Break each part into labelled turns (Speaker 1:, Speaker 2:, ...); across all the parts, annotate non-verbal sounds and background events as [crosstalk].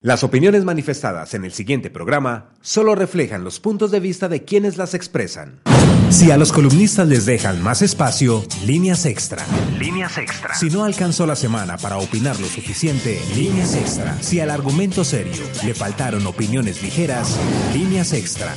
Speaker 1: Las opiniones manifestadas en el siguiente programa solo reflejan los puntos de vista de quienes las expresan. Si a los columnistas les dejan más espacio, líneas extra. Líneas extra. Si no alcanzó la semana para opinar lo suficiente, líneas extra. Si al argumento serio le faltaron opiniones ligeras, líneas extra.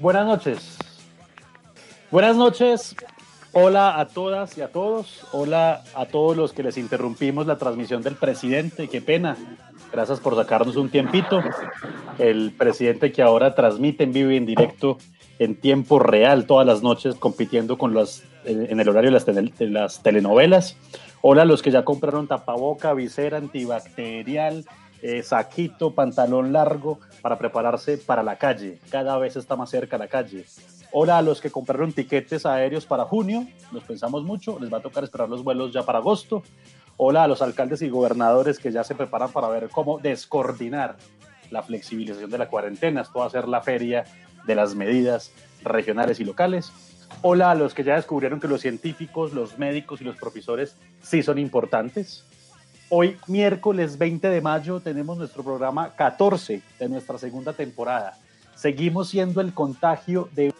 Speaker 2: Buenas noches. Buenas noches. Hola a todas y a todos. Hola a todos los que les interrumpimos la transmisión del presidente. Qué pena. Gracias por sacarnos un tiempito. El presidente que ahora transmite en vivo y en directo en tiempo real todas las noches compitiendo con las en el horario de las, telenovelas. Hola a los que ya compraron tapaboca, visera antibacterial, eh, saquito, pantalón largo para prepararse para la calle. Cada vez está más cerca la calle. Hola a los que compraron tiquetes aéreos para junio, nos pensamos mucho, les va a tocar esperar los vuelos ya para agosto. Hola a los alcaldes y gobernadores que ya se preparan para ver cómo descoordinar la flexibilización de la cuarentena. Esto va a ser la feria de las medidas regionales y locales. Hola a los que ya descubrieron que los científicos, los médicos y los profesores sí son importantes. Hoy, miércoles 20 de mayo, tenemos nuestro programa 14 de nuestra segunda temporada. Seguimos siendo el contagio de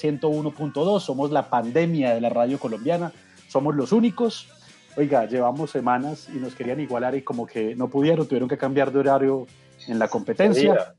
Speaker 2: 101.2, somos la pandemia de la radio colombiana, somos los únicos. Oiga, llevamos semanas y nos querían igualar y como que no pudieron, tuvieron que cambiar de horario en la competencia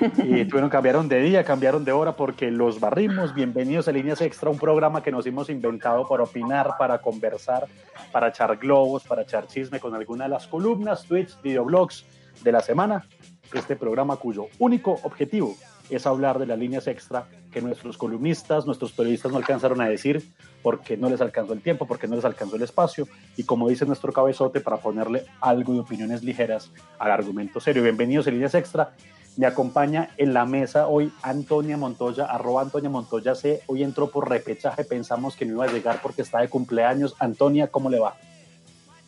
Speaker 2: y tuvieron, cambiaron de día, cambiaron de hora porque los barrimos. Bienvenidos a Líneas Extra, un programa que nos hemos inventado para opinar, para conversar, para echar globos, para echar chisme con alguna de las columnas, tweets, videoblogs de la semana. Este programa cuyo único objetivo es hablar de las líneas extra que nuestros columnistas, nuestros periodistas no alcanzaron a decir porque no les alcanzó el tiempo, porque no les alcanzó el espacio y como dice nuestro cabezote para ponerle algo de opiniones ligeras al argumento serio. Bienvenidos a líneas extra me acompaña en la mesa hoy Antonia Montoya, arroba Antonia Montoya C. Hoy entró por repechaje, pensamos que no iba a llegar porque está de cumpleaños. Antonia, ¿cómo le va?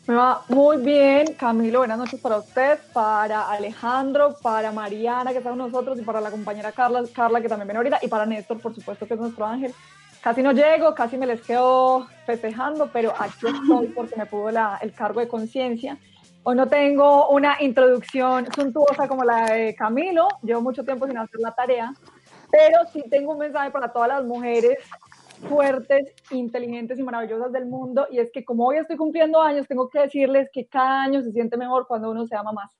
Speaker 3: Me va muy bien, Camilo. Buenas noches para usted, para Alejandro, para Mariana, que está con nosotros, y para la compañera Carla, Carla que también viene ahorita, y para Néstor, por supuesto, que es nuestro ángel. Casi no llego, casi me les quedo festejando, pero aquí estoy porque me pudo la, el cargo de conciencia. Hoy no tengo una introducción suntuosa como la de Camilo, llevo mucho tiempo sin hacer la tarea, pero sí tengo un mensaje para todas las mujeres fuertes, inteligentes y maravillosas del mundo, y es que como hoy estoy cumpliendo años, tengo que decirles que cada año se siente mejor cuando uno se ama más.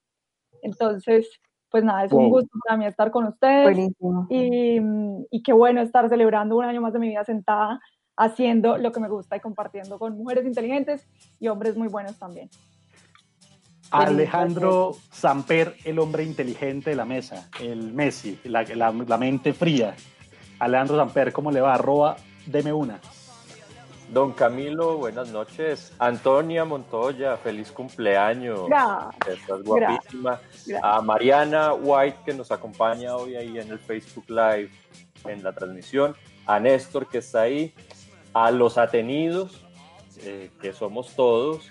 Speaker 3: Entonces, pues nada, es un gusto para mí estar con ustedes y, y qué bueno estar celebrando un año más de mi vida sentada haciendo lo que me gusta y compartiendo con mujeres inteligentes y hombres muy buenos también.
Speaker 2: Alejandro Samper, el hombre inteligente de la mesa, el Messi, la, mente fría. Alejandro Samper, ¿cómo le va? Arroba, deme una.
Speaker 4: Don Camilo, buenas noches. Antonia Montoya, feliz cumpleaños. Estás guapísima. A Mariana White, que nos acompaña hoy ahí en el Facebook Live, en la transmisión. A Néstor, que está ahí. A los atenidos, eh, que somos todos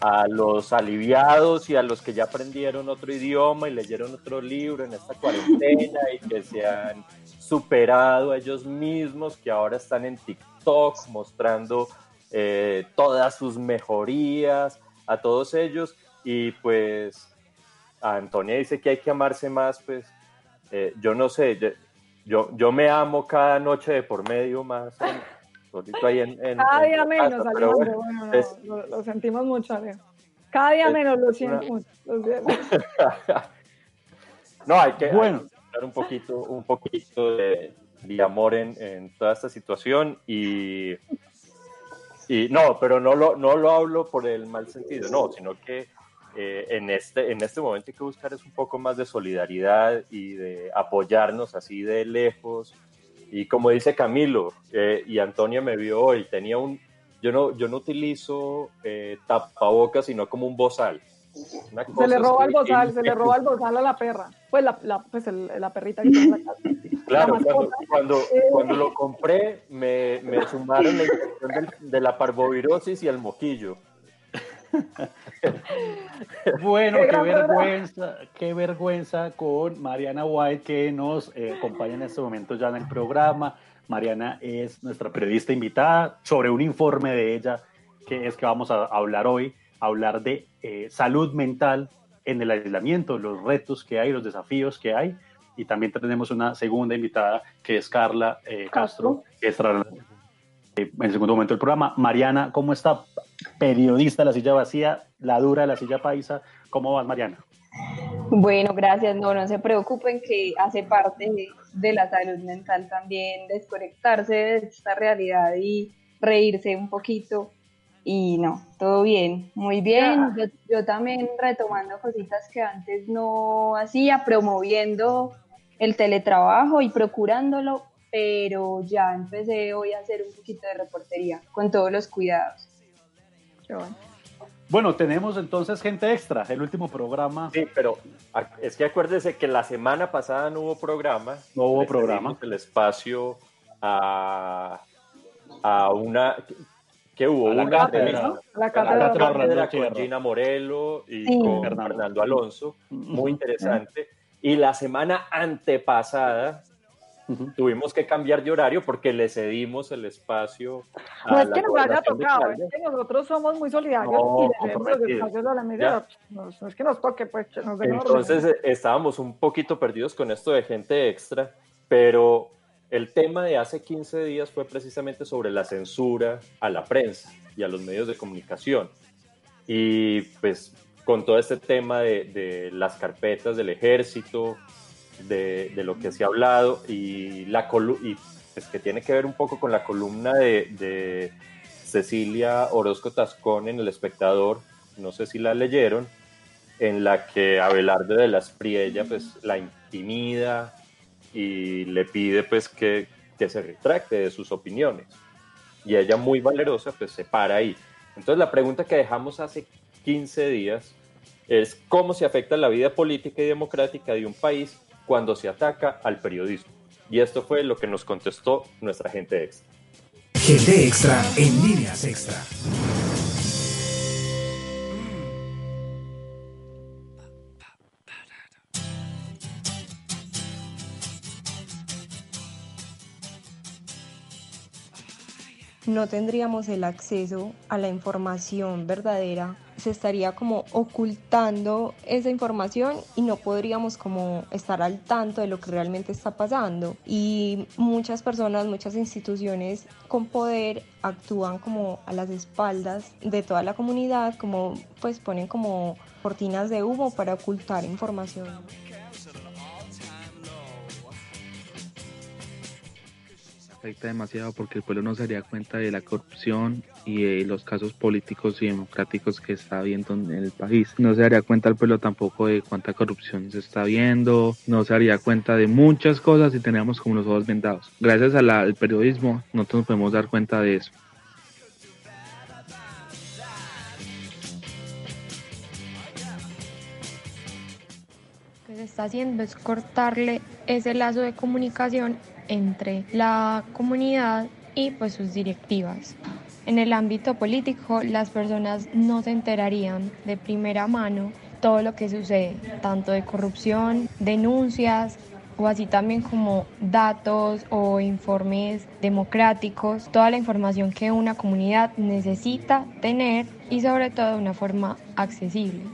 Speaker 4: a los aliviados y a los que ya aprendieron otro idioma y leyeron otro libro en esta cuarentena y que se han superado a ellos mismos, que ahora están en TikTok mostrando eh, todas sus mejorías, a todos ellos y pues Antonia dice que hay que amarse más, pues eh, yo no sé, yo, yo me amo cada noche de por medio más.
Speaker 3: Ahí en, cada día menos, lo, sentimos mucho, Cada día menos, lo siento mucho. [laughs]
Speaker 4: no, hay que, bueno. dar un poquito, un poquito de, amor en, en, toda esta situación y, y no, pero no lo, no lo hablo por el mal sentido, no, sino que eh, en, este, en este momento hay que buscar es un poco más de solidaridad y de apoyarnos así de lejos. Y como dice Camilo, eh, y Antonio me vio hoy, tenía un, yo no, yo no utilizo eh, tapabocas, sino como un bozal.
Speaker 3: Se le roba el bozal, se le roba el bozal a la perra. Pues la, la pues la perrita que tiene la casa.
Speaker 4: Claro, cuando, cuando, cuando, lo compré me, me sumaron la infección de la parvovirosis y el moquillo.
Speaker 2: Bueno, qué, vergüenza, qué vergüenza con Mariana White que nos eh, acompaña en este momento ya en el programa. Mariana es nuestra periodista invitada sobre un informe de ella que es que vamos a hablar hoy, hablar de eh, salud mental en el aislamiento, los retos que hay, los desafíos que hay. Y también tenemos una segunda invitada que es Carla eh, Castro, que estará en el segundo momento del programa. Mariana, ¿cómo está? Periodista de la silla vacía, la dura de la silla paisa. ¿Cómo vas, Mariana?
Speaker 5: Bueno, gracias. No, no se preocupen que hace parte de, la salud mental también desconectarse de esta realidad y reírse un poquito. Y no, todo bien, muy bien. Yo, yo, también retomando cositas que antes no hacía, promoviendo el teletrabajo y procurándolo, pero ya empecé hoy a hacer un poquito de reportería con todos los cuidados.
Speaker 2: Bueno. tenemos entonces gente extra, el último programa.
Speaker 4: Sí, pero es que acuérdese que la semana pasada no hubo programa.
Speaker 2: No hubo programa.
Speaker 4: El espacio a, a una que hubo
Speaker 2: una
Speaker 4: cátedra, la cátedra, con Gina Morelo y con Fernando Alonso, muy interesante. Y la semana antepasada Tuvimos que cambiar de horario porque le cedimos el espacio.
Speaker 3: no es que nos haya tocado, es que nosotros somos muy solidarios y le cedemos los espacios a la media. No, es que nos toque, pues. Nos
Speaker 4: Entonces eh, estábamos un poquito perdidos con esto de gente extra, pero el tema de hace 15 días fue precisamente sobre la censura a la prensa y a los medios de comunicación. Y pues con todo este tema de, de las carpetas del ejército, de, lo que se ha hablado y, la y pues, que tiene que ver un poco con la columna de, Cecilia Orozco Tascón en El Espectador, no sé si la leyeron, en la que Abelardo de las Priella pues la intimida y le pide pues que, que se retracte de sus opiniones. Y ella muy valerosa pues se para ahí. Entonces la pregunta que dejamos hace 15 días es cómo se afecta la vida política y democrática de un país cuando se ataca al periodismo. Y esto fue lo que nos contestó nuestra gente extra.
Speaker 1: Gente extra en líneas extra.
Speaker 6: No tendríamos el acceso a la información verdadera, se estaría como ocultando esa información y no podríamos como estar al tanto de lo que realmente está pasando. Y muchas personas, muchas instituciones con poder actúan como a las espaldas de toda la comunidad, como pues ponen como cortinas de humo para ocultar información.
Speaker 7: Afecta demasiado porque el pueblo no se daría cuenta de la corrupción y de los casos políticos y democráticos que está habiendo en el país. No se daría cuenta el pueblo tampoco de cuánta corrupción se está viendo, no se daría cuenta de muchas cosas y teníamos como los ojos vendados. Gracias al periodismo nosotros nos podemos dar cuenta de eso.
Speaker 6: Está haciendo es cortarle ese lazo de comunicación entre la comunidad y pues sus directivas. En el ámbito político, las personas no se enterarían de primera mano todo lo que sucede, tanto de corrupción, denuncias o así también como datos o informes democráticos, toda la información que una comunidad necesita tener y sobre todo de una forma accesible.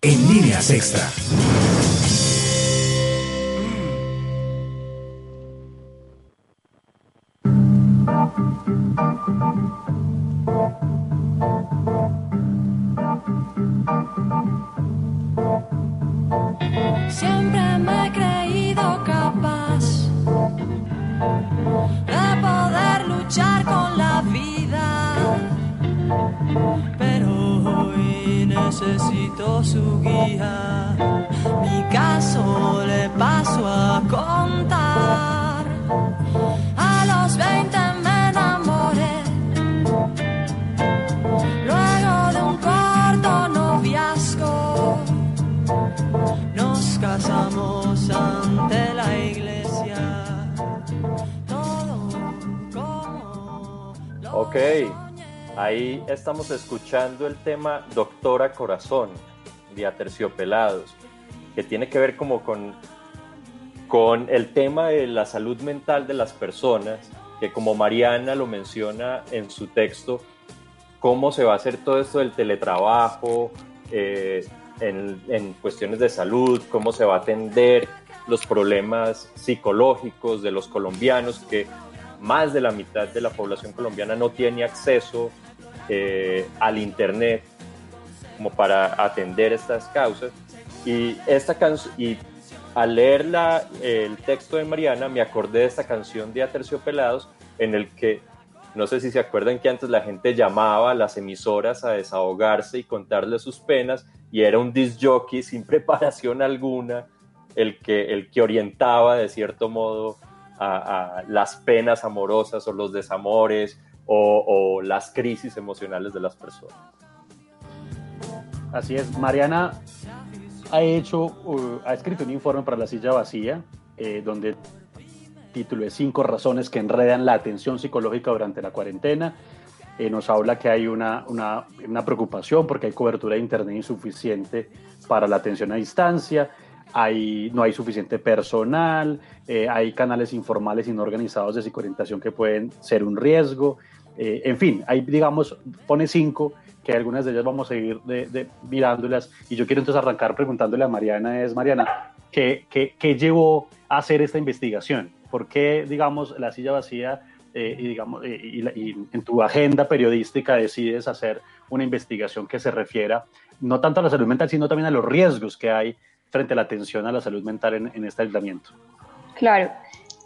Speaker 1: En líneas extra.
Speaker 8: Su guía. Mi caso le paso a contar. A los 20 me enamoré. Luego de un corto noviazgo, nos casamos ante la iglesia. Todo como.
Speaker 4: Ok. Ahí estamos escuchando el tema Doctora Corazón de Aterciopelados, que tiene que ver como con, con el tema de la salud mental de las personas, que como Mariana lo menciona en su texto, cómo se va a hacer todo esto del teletrabajo, eh, en, en, cuestiones de salud, cómo se va a atender los problemas psicológicos de los colombianos, que más de la mitad de la población colombiana no tiene acceso eh, al Internet como para atender estas causas. Y, esta y al leer el texto de Mariana me acordé de esta canción de Aterciopelados en el que, no sé si se acuerdan que antes la gente llamaba a las emisoras a desahogarse y contarle sus penas y era un disc jockey sin [laughs] preparación alguna el que, el que orientaba de cierto modo a, a las penas amorosas o los desamores o, las crisis emocionales de las personas.
Speaker 2: Así es, Mariana ha hecho, uh, ha escrito un informe para la silla vacía, eh, donde título es Cinco razones que enredan la atención psicológica durante la cuarentena. Eh, nos habla que hay una, una, preocupación porque hay cobertura de Internet insuficiente para la atención a distancia, hay, no hay suficiente personal, eh, hay canales informales y no organizados de psicoorientación que pueden ser un riesgo, en fin, ahí digamos, pone cinco, que algunas de ellas vamos a ir de, mirándolas. Y yo quiero entonces arrancar preguntándole a Mariana, es Mariana, ¿qué, qué, llevó a hacer esta investigación? ¿Por qué, digamos, la silla vacía eh, y, digamos, eh, y, en tu agenda periodística decides hacer una investigación que se refiera no tanto a la salud mental, sino también a los riesgos que hay frente a la atención a la salud mental en, en este aislamiento?
Speaker 5: Claro,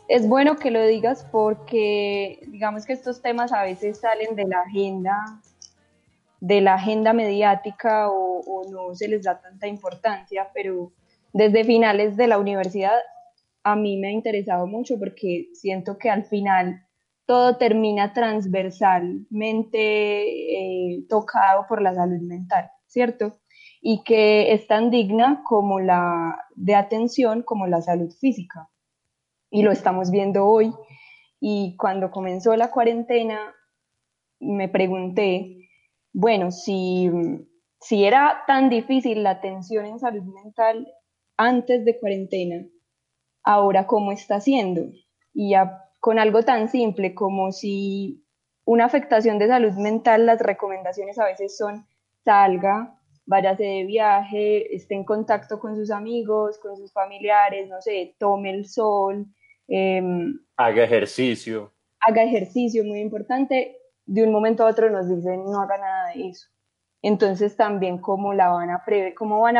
Speaker 5: es bueno que lo digas porque digamos que estos temas a veces salen de la agenda de la agenda mediática o, no se les da tanta importancia, pero desde finales de la universidad a mí me ha interesado mucho porque siento que al final todo termina transversalmente eh, tocado por la salud mental, ¿cierto? Y que es tan digna como la de atención como la salud física y lo estamos viendo hoy. Y cuando comenzó la cuarentena, me pregunté, bueno, si, si era tan difícil la atención en salud mental antes de cuarentena, ahora cómo está siendo. Y ya con algo tan simple como si una afectación de salud mental, las recomendaciones a veces son salga, váyase de viaje, esté en contacto con sus amigos, con sus familiares, no sé, tome el sol,
Speaker 4: Em, haga ejercicio.
Speaker 5: Haga ejercicio, muy importante. De un momento a otro nos dicen no haga nada de eso. Entonces también cómo, la van, a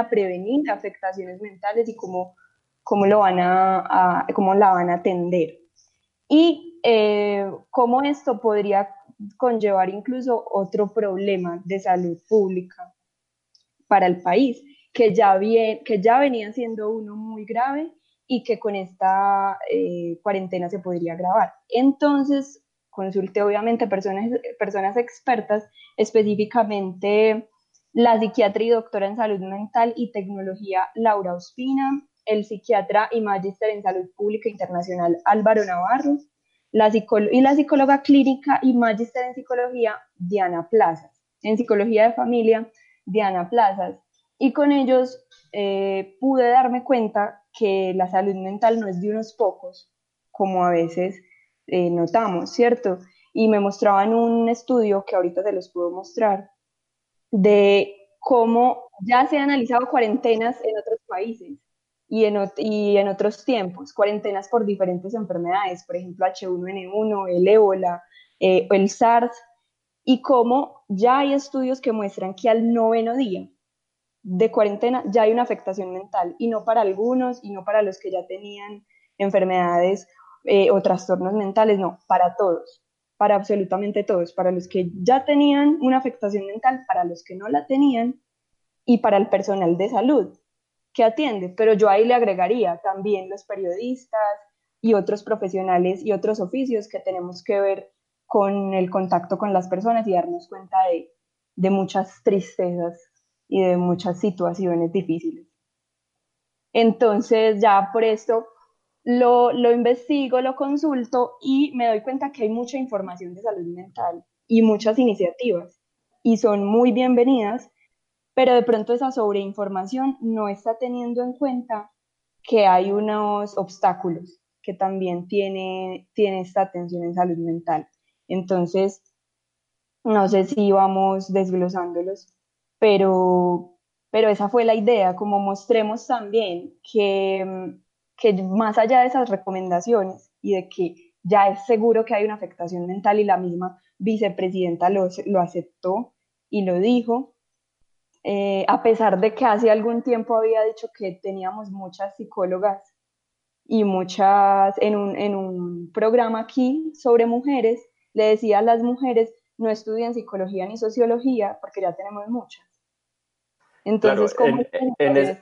Speaker 5: prevenir afectaciones mentales y cómo, cómo, lo van a, cómo la van a atender. Y eh, cómo esto podría conllevar incluso otro problema de salud pública para el país, que ya, bien, que ya venía siendo uno muy grave y que con esta eh, cuarentena se podría grabar. Entonces, consulté obviamente personas, personas expertas, específicamente la psiquiatra y doctora en salud mental y tecnología Laura Ospina, el psiquiatra y magíster en salud pública internacional Álvaro Navarro, la y la psicóloga clínica y magíster en psicología Diana Plazas, en psicología de familia Diana Plazas. Y con ellos eh, pude darme cuenta que la salud mental no es de unos pocos, como a veces eh, notamos, ¿cierto? Y me mostraban un estudio que ahorita se los puedo mostrar, de cómo ya se han analizado cuarentenas en otros países y en, otros tiempos, cuarentenas por diferentes enfermedades, por ejemplo H1N1, el ébola, eh, el SARS, y cómo ya hay estudios que muestran que al noveno día de cuarentena ya hay una afectación mental, y no para algunos, y no para los que ya tenían enfermedades eh, o trastornos mentales, no, para todos, para absolutamente todos, para los que ya tenían una afectación mental, para los que no la tenían, y para el personal de salud que atiende, pero yo ahí le agregaría también los periodistas y otros profesionales y otros oficios que tenemos que ver con el contacto con las personas y darnos cuenta de, de muchas tristezas y de muchas situaciones difíciles. Entonces ya por esto lo, lo investigo, lo consulto y me doy cuenta que hay mucha información de salud mental y muchas iniciativas y son muy bienvenidas pero de pronto esa sobreinformación no está teniendo en cuenta que hay unos obstáculos que también tiene, tiene esta atención en salud mental. Entonces, no sé si vamos desglosándolos, pero, pero esa fue la idea, como mostremos también que, que más allá de esas recomendaciones y de que ya es seguro que hay una afectación mental y la misma vicepresidenta lo, lo aceptó y lo dijo, eh, a pesar de que hace algún tiempo había dicho que teníamos muchas psicólogas y muchas, en un, en un programa aquí sobre mujeres, le decía a las mujeres, no estudien psicología ni sociología porque ya tenemos muchas.
Speaker 4: Entonces, en, en,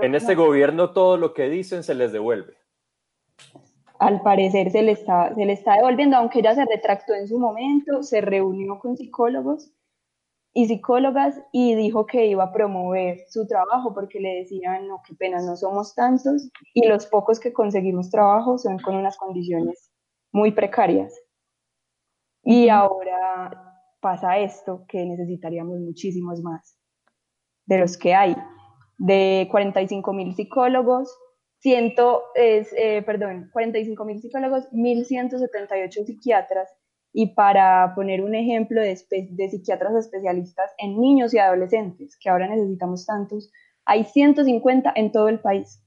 Speaker 4: este gobierno todo lo que dicen se les devuelve.
Speaker 5: Al parecer se le, está, se le está devolviendo, aunque ella se retractó en su momento, se reunió con psicólogos y psicólogas y dijo que iba a promover su trabajo porque le decían, no, qué pena, no somos tantos y los pocos que conseguimos trabajo son con unas condiciones muy precarias. Y ahora pasa esto, que necesitaríamos muchísimos más de los que hay. De 45 mil psicólogos, ciento, es, eh, perdón, 45 mil psicólogos, 1.178 psiquiatras y para poner un ejemplo de, de, psiquiatras especialistas en niños y adolescentes, que ahora necesitamos tantos, hay 150 en todo el país.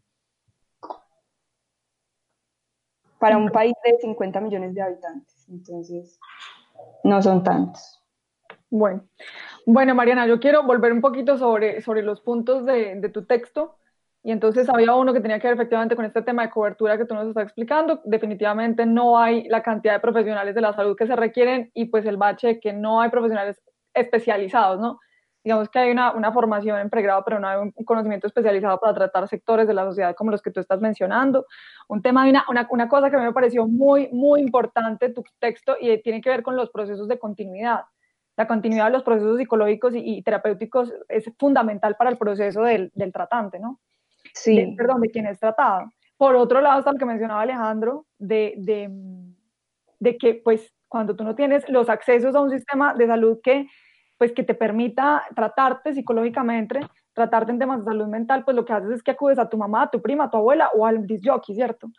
Speaker 5: Para un país de 50 millones de habitantes, entonces no son tantos.
Speaker 3: Bueno, bueno Mariana, yo quiero volver un poquito sobre, sobre los puntos de, de tu texto y entonces había uno que tenía que ver efectivamente con este tema de cobertura que tú nos estás explicando. Definitivamente no hay la cantidad de profesionales de la salud que se requieren y pues el bache que no hay profesionales especializados, ¿no? Digamos que hay una, una formación en pregrado, pero no hay un conocimiento especializado para tratar sectores de la sociedad como los que tú estás mencionando. Un tema, una, una, una cosa que a mí me pareció muy, muy importante tu texto y tiene que ver con los procesos de continuidad la continuidad de los procesos psicológicos y, terapéuticos es fundamental para el proceso del, del tratante, ¿no?
Speaker 5: sí.
Speaker 3: perdón, de quien es tratado. Por otro lado está lo que mencionaba Alejandro, de, de, de, que pues cuando tú no tienes los accesos a un sistema de salud que pues que te permita tratarte psicológicamente, tratarte en temas de salud mental, pues lo que haces es que acudes a tu mamá, a tu prima, a tu abuela o al disjockey, ¿cierto?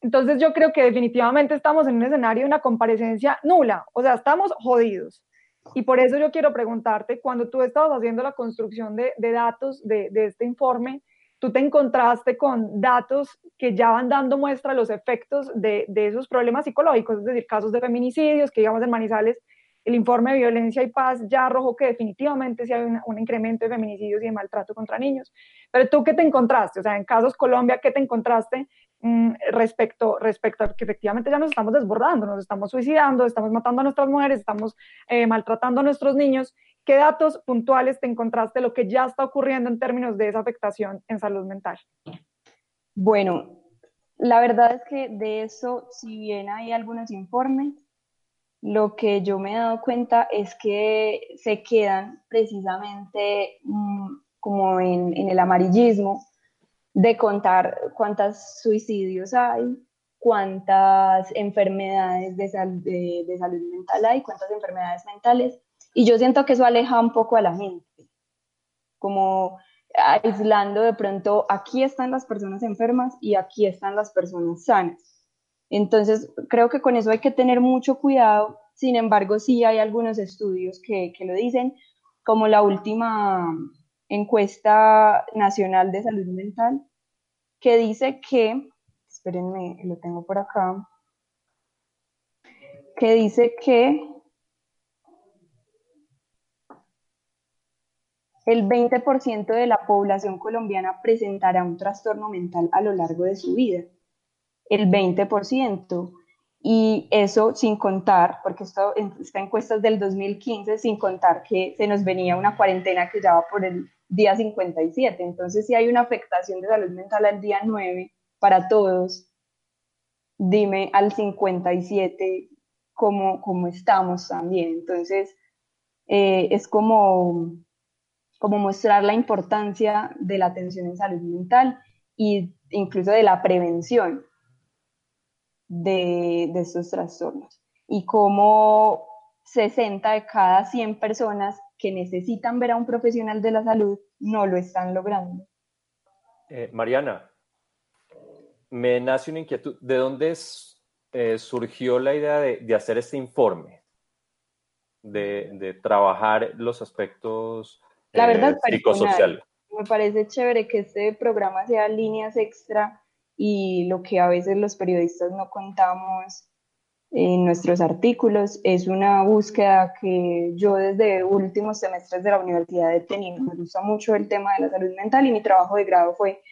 Speaker 3: Entonces yo creo que definitivamente estamos en un escenario de una comparecencia nula, o sea, estamos jodidos. Y por eso yo quiero preguntarte, cuando tú estabas haciendo la construcción de, datos de, de, este informe, tú te encontraste con datos que ya van dando muestra de los efectos de, de, esos problemas psicológicos, es decir, casos de feminicidios, que digamos en Manizales, el informe de violencia y paz ya arrojó que definitivamente sí hay un incremento de feminicidios y de maltrato contra niños. Pero tú, ¿qué te encontraste? O sea, en casos Colombia, ¿qué te encontraste mmm, respecto, respecto a que efectivamente ya nos estamos desbordando, nos estamos suicidando, estamos matando a nuestras mujeres, estamos eh, maltratando a nuestros niños? ¿Qué datos puntuales te encontraste lo que ya está ocurriendo en términos de esa afectación en salud mental?
Speaker 5: Bueno, la verdad es que de eso, si bien hay algunos informes, lo que yo me he dado cuenta es que se quedan precisamente mmm, como en, el amarillismo de contar cuántos suicidios hay, cuántas enfermedades de salud mental hay, cuántas enfermedades mentales y yo siento que eso aleja un poco a la gente, como aislando de pronto, aquí están las personas enfermas y aquí están las personas sanas. Entonces, creo que con eso hay que tener mucho cuidado. Sin embargo, sí hay algunos estudios que, que lo dicen, como la última encuesta nacional de salud mental que dice que, espérenme, lo tengo por acá, que dice que el 20% de la población colombiana presentará un trastorno mental a lo largo de su vida. El 20%. Y eso sin contar, porque esto, esta encuesta es del 2015, sin contar que se nos venía una cuarentena que ya va por el día 57. Entonces, si hay una afectación de salud mental al día 9 para todos, dime al 57 cómo, cómo estamos también. Entonces, eh, es como, como mostrar la importancia de la atención en salud mental e incluso de la prevención de, de estos trastornos y cómo 60 de cada 100 personas que necesitan ver a un profesional de la salud no lo están logrando.
Speaker 4: Eh, Mariana, me nace una inquietud. ¿De dónde eh, surgió la idea de, hacer este informe? De, trabajar los aspectos
Speaker 5: la verdad, eh, psicosociales. Me parece chévere que este programa sea líneas extra y lo que a veces los periodistas no contamos en nuestros artículos. Es una búsqueda que yo desde últimos semestres de la universidad he tenido. Me gusta mucho el tema de la salud mental y mi trabajo de grado fue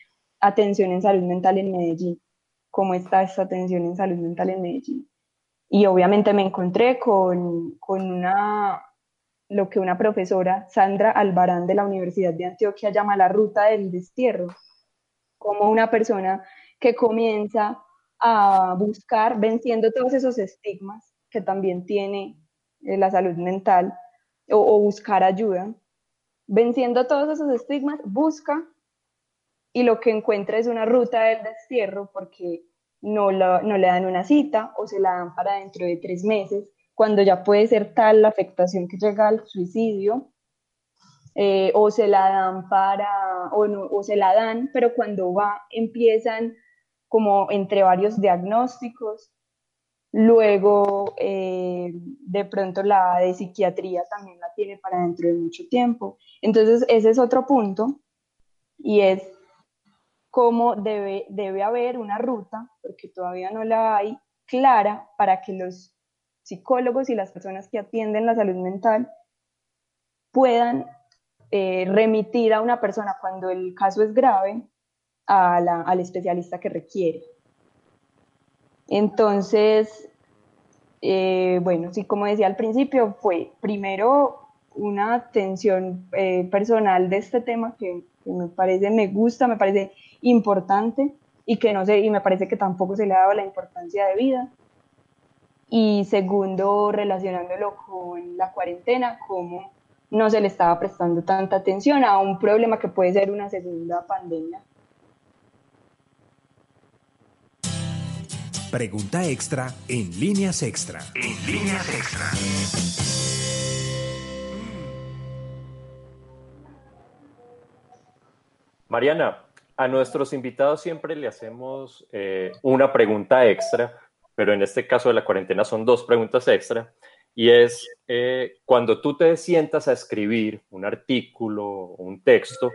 Speaker 5: atención en salud mental en Medellín. ¿Cómo está esta atención en salud mental en Medellín? Y obviamente me encontré con, con una, lo que una profesora, Sandra Albarán de la Universidad de Antioquia, llama la ruta del destierro, como una persona que comienza a buscar, venciendo todos esos estigmas que también tiene eh, la salud mental, o, buscar ayuda, venciendo todos esos estigmas, busca y lo que encuentra es una ruta del destierro porque no, no le dan una cita o se la dan para dentro de tres meses, cuando ya puede ser tal la afectación que llega al suicidio, eh, o se la dan para, o, o se la dan, pero cuando va empiezan como entre varios diagnósticos. Luego, eh, de pronto la de psiquiatría también la tiene para dentro de mucho tiempo. Entonces, ese es otro punto y es cómo debe, debe haber una ruta, porque todavía no la hay, clara para que los psicólogos y las personas que atienden la salud mental puedan eh, remitir a una persona cuando el caso es grave al especialista que requiere. Entonces, eh, bueno, sí, como decía al principio, fue primero una atención eh, personal de este tema que, me parece, me gusta, me parece importante y que no sé, y me parece que tampoco se le ha dado la importancia de vida. Y segundo, relacionándolo con la cuarentena, cómo no se le estaba prestando tanta atención a un problema que puede ser una segunda pandemia
Speaker 1: Pregunta extra en líneas extra. En líneas extra.
Speaker 4: Mariana, a nuestros invitados siempre le hacemos eh, una pregunta extra, pero en este caso de la cuarentena son dos preguntas extra, y es eh, cuando tú te sientas a escribir un artículo un texto,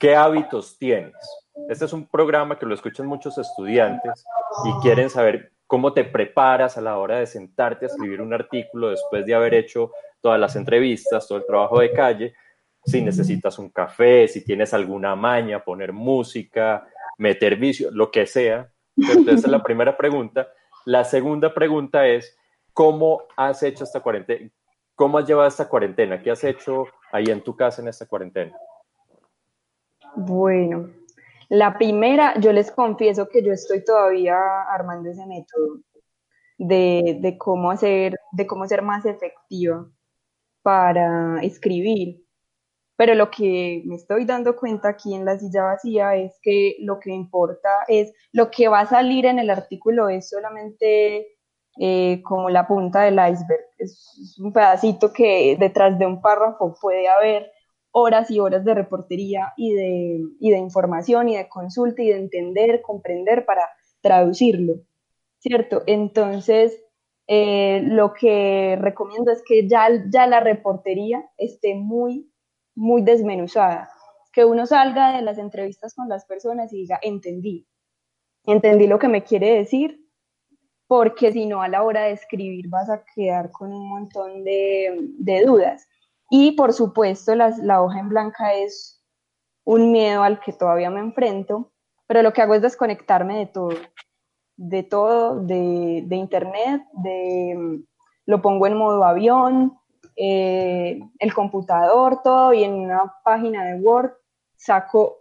Speaker 4: ¿qué hábitos tienes? Este es un programa que lo escuchan muchos estudiantes y quieren saber cómo te preparas a la hora de sentarte a escribir un artículo después de haber hecho todas las entrevistas, todo el trabajo de calle, si necesitas un café, si tienes alguna maña, poner música, meter vicio, lo que sea. Entonces, es la primera pregunta. La segunda pregunta es, ¿cómo has hecho esta cuarentena? ¿Cómo has llevado esta cuarentena? ¿Qué has hecho ahí en tu casa en esta cuarentena?
Speaker 5: Bueno, la primera, yo les confieso que yo estoy todavía armando ese método de, cómo hacer, de cómo ser más efectiva para escribir. Pero lo que me estoy dando cuenta aquí en la silla vacía es que lo que importa es lo que va a salir en el artículo es solamente eh, como la punta del iceberg. Es un pedacito que detrás de un párrafo puede haber horas y horas de reportería y de, de información y de consulta y de entender, comprender para traducirlo, ¿cierto? Entonces, eh, lo que recomiendo es que ya, ya la reportería esté muy, muy desmenuzada que uno salga de las entrevistas con las personas y diga, entendí, entendí lo que me quiere decir, porque si no a la hora de escribir vas a quedar con un montón de, dudas. Y por supuesto la hoja en blanca es un miedo al que todavía me enfrento, pero lo que hago es desconectarme de todo, de todo, de, internet, de, lo pongo en modo avión, eh, el computador, todo, y en una página de Word saco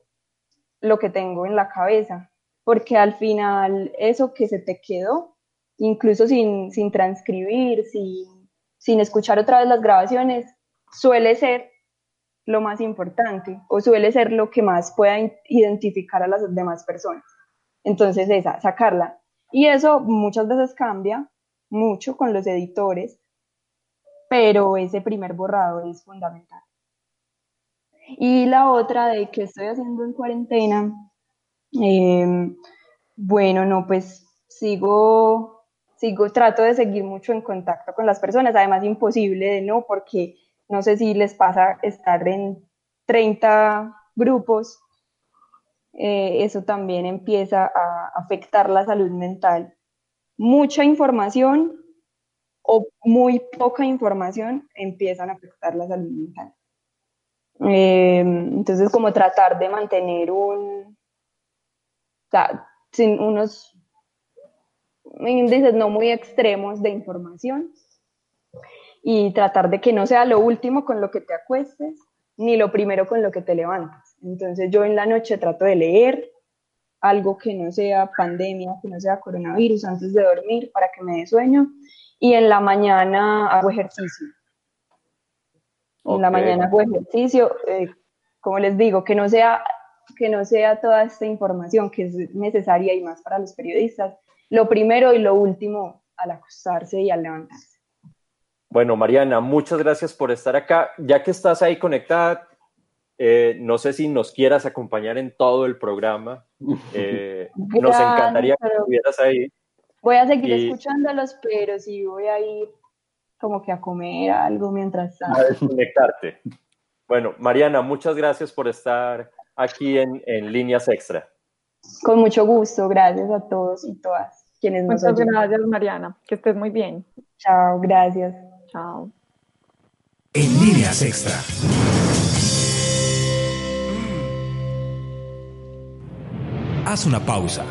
Speaker 5: lo que tengo en la cabeza, porque al final eso que se te quedó, incluso sin, sin transcribir, sin, sin escuchar otra vez las grabaciones, suele ser lo más importante o suele ser lo que más pueda identificar a las demás personas. Entonces, esa, sacarla. Y eso muchas veces cambia mucho con los editores, pero ese primer borrado es fundamental. Y la otra de qué estoy haciendo en cuarentena, em, bueno, no, pues sigo, sigo, trato de seguir mucho en contacto con las personas, además imposible de no, porque no sé si les pasa estar en 30 grupos, eh, eso también empieza a afectar la salud mental. Mucha información o muy poca información empiezan a afectar la salud mental. Eh, entonces, como tratar de mantener un, sin unos índices no muy extremos de información y tratar de que no sea lo último con lo que te acuestes ni lo primero con lo que te levantas. Entonces yo en la noche trato de leer algo que no sea pandemia, que no sea coronavirus antes de dormir para que me dé sueño y en la mañana hago ejercicio en la mañana hago ejercicio, eh, como les digo, que no sea que no sea toda esta información que es necesaria y más para los periodistas, lo primero y lo último al acostarse y al levantarse.
Speaker 4: Bueno, Mariana, muchas gracias por estar acá. Ya que estás ahí conectada, eh, no sé si nos quieras acompañar en todo el programa. [laughs] Eh, nos encantaría que estuvieras ahí.
Speaker 5: Voy a seguir escuchándolos, pero sí voy a ir como que a comer algo mientras tanto.
Speaker 4: A desconectarte. Bueno, Mariana, muchas gracias por estar aquí en, en Líneas Extra.
Speaker 5: Con mucho gusto, gracias a todos y todas quienes nos
Speaker 3: Muchas gracias, Mariana. Que estés muy bien.
Speaker 5: Chao, gracias.
Speaker 3: Chao.
Speaker 1: En Líneas Extra. Haz una pausa.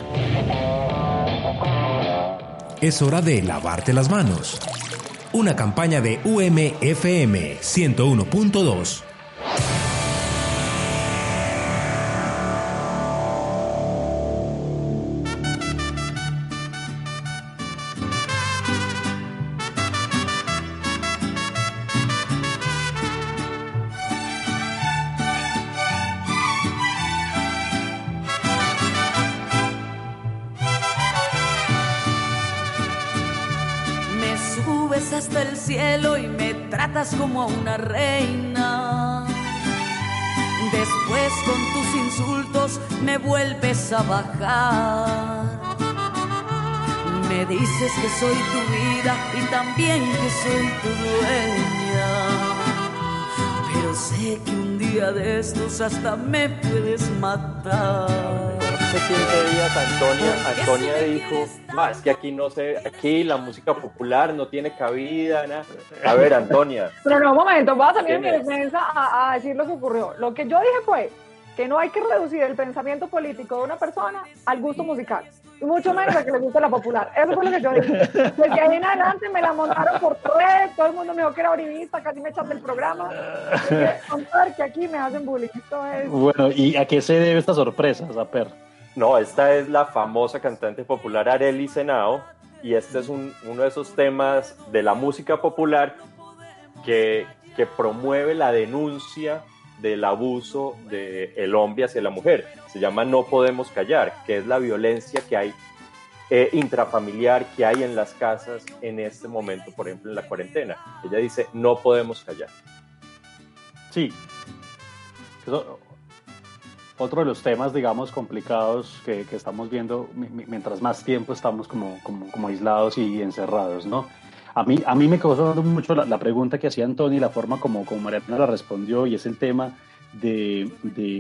Speaker 1: Es hora de lavarte las manos una campaña de UMFM 101.2.
Speaker 8: me vuelves a bajar. Me dices que soy tu vida y también que soy tu dueña. Pero sé que un día de estos hasta me puedes matar
Speaker 4: hace 15 días Antonia, Antonia dijo, más que aquí no sé, aquí la música popular no tiene cabida, nada. A ver, Antonia.
Speaker 3: Pero no, un momento, voy a salir en mi defensa a, decir lo que ocurrió. Lo que yo dije fue que no hay que reducir el pensamiento político de una persona al gusto musical. Y mucho menos a que le guste la popular. Eso fue lo que yo dije. Desde ahí en adelante me la montaron por redes, todo el mundo me dijo que era orivista, casi me echan del programa. contar que aquí me hacen bullying. Esto es...
Speaker 2: Bueno, ¿y a qué se debe esta sorpresa, Zaper?
Speaker 4: No, esta es la famosa cantante popular Arely Senao y este es uno de esos temas de la música popular que, que promueve la denuncia del abuso del hombre hacia la mujer. Se llama No Podemos Callar, que es la violencia que hay eh, intrafamiliar que hay en las casas en este momento, por ejemplo, en la cuarentena. Ella dice, no podemos callar.
Speaker 2: Sí otro de los temas, digamos, complicados que, que estamos viendo mientras más tiempo estamos como, como, como, aislados y encerrados, ¿no? A mí, a mí me causó mucho la, pregunta que hacía Antonio y la forma como, como Mariana la respondió, y es el tema de,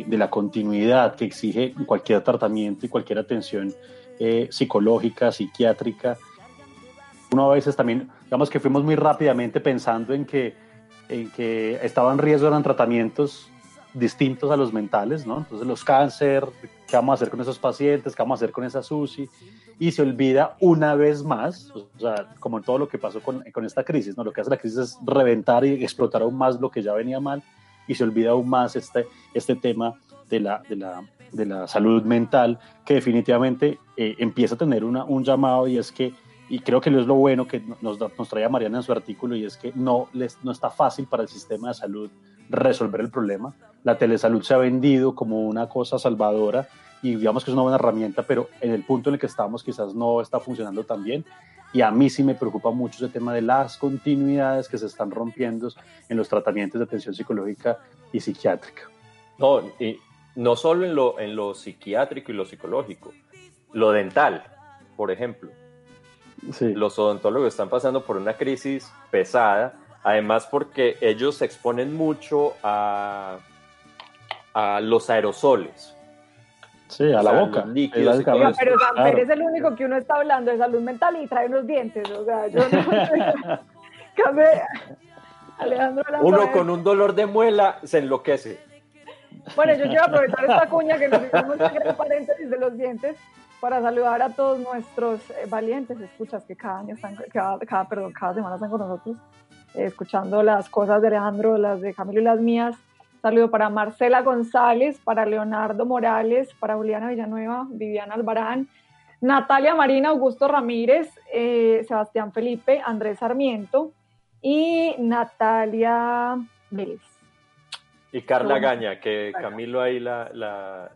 Speaker 2: la continuidad que exige cualquier tratamiento y cualquier atención eh, psicológica, psiquiátrica. Uno a veces también, digamos que fuimos muy rápidamente pensando en que, en que estaba en riesgo, eran tratamientos distintos a los mentales, ¿no? Entonces los cáncer, ¿qué vamos a hacer con esos pacientes? ¿Qué vamos a hacer con esa SUSI? Y se olvida una vez más, o sea, como en todo lo que pasó con, con esta crisis, ¿no? Lo que hace la crisis es reventar y explotar aún más lo que ya venía mal y se olvida aún más este, este tema de la, de la, de la salud mental que definitivamente eh, empieza a tener una, un llamado y es que y creo que es lo bueno que nos, nos traía Mariana en su artículo y es que no, les, no está fácil para el sistema de salud resolver el problema. La telesalud se ha vendido como una cosa salvadora y digamos que es una buena herramienta, pero en el punto en el que estamos quizás no está funcionando tan bien. Y a mí sí me preocupa mucho ese tema de las continuidades que se están rompiendo en los tratamientos de atención psicológica y psiquiátrica.
Speaker 4: No, y no solo en lo, en lo psiquiátrico y lo psicológico, lo dental, por ejemplo. Sí. Los odontólogos están pasando por una crisis pesada Además porque ellos se exponen mucho a, a los aerosoles.
Speaker 2: Sí, a la boca.
Speaker 3: Líquidos pero Samper es el único que uno está hablando de salud mental y trae unos dientes. O sea, yo no. [laughs]
Speaker 4: Alejandro uno con un dolor de muela se enloquece.
Speaker 3: Bueno, yo quiero aprovechar esta cuña que nos hicimos en paréntesis de los dientes para saludar a todos nuestros eh, valientes escuchas que cada año están, cada, cada, perdón, cada semana están con nosotros escuchando las cosas de Alejandro, las de Camilo y las mías. Saludo para Marcela González, para Leonardo Morales, para Juliana Villanueva, Viviana Albarán, Natalia Marina, Augusto Ramírez, eh, Sebastián Felipe, Andrés Sarmiento y Natalia Vélez.
Speaker 4: Y Carla Gaña, que Camilo ahí la, la,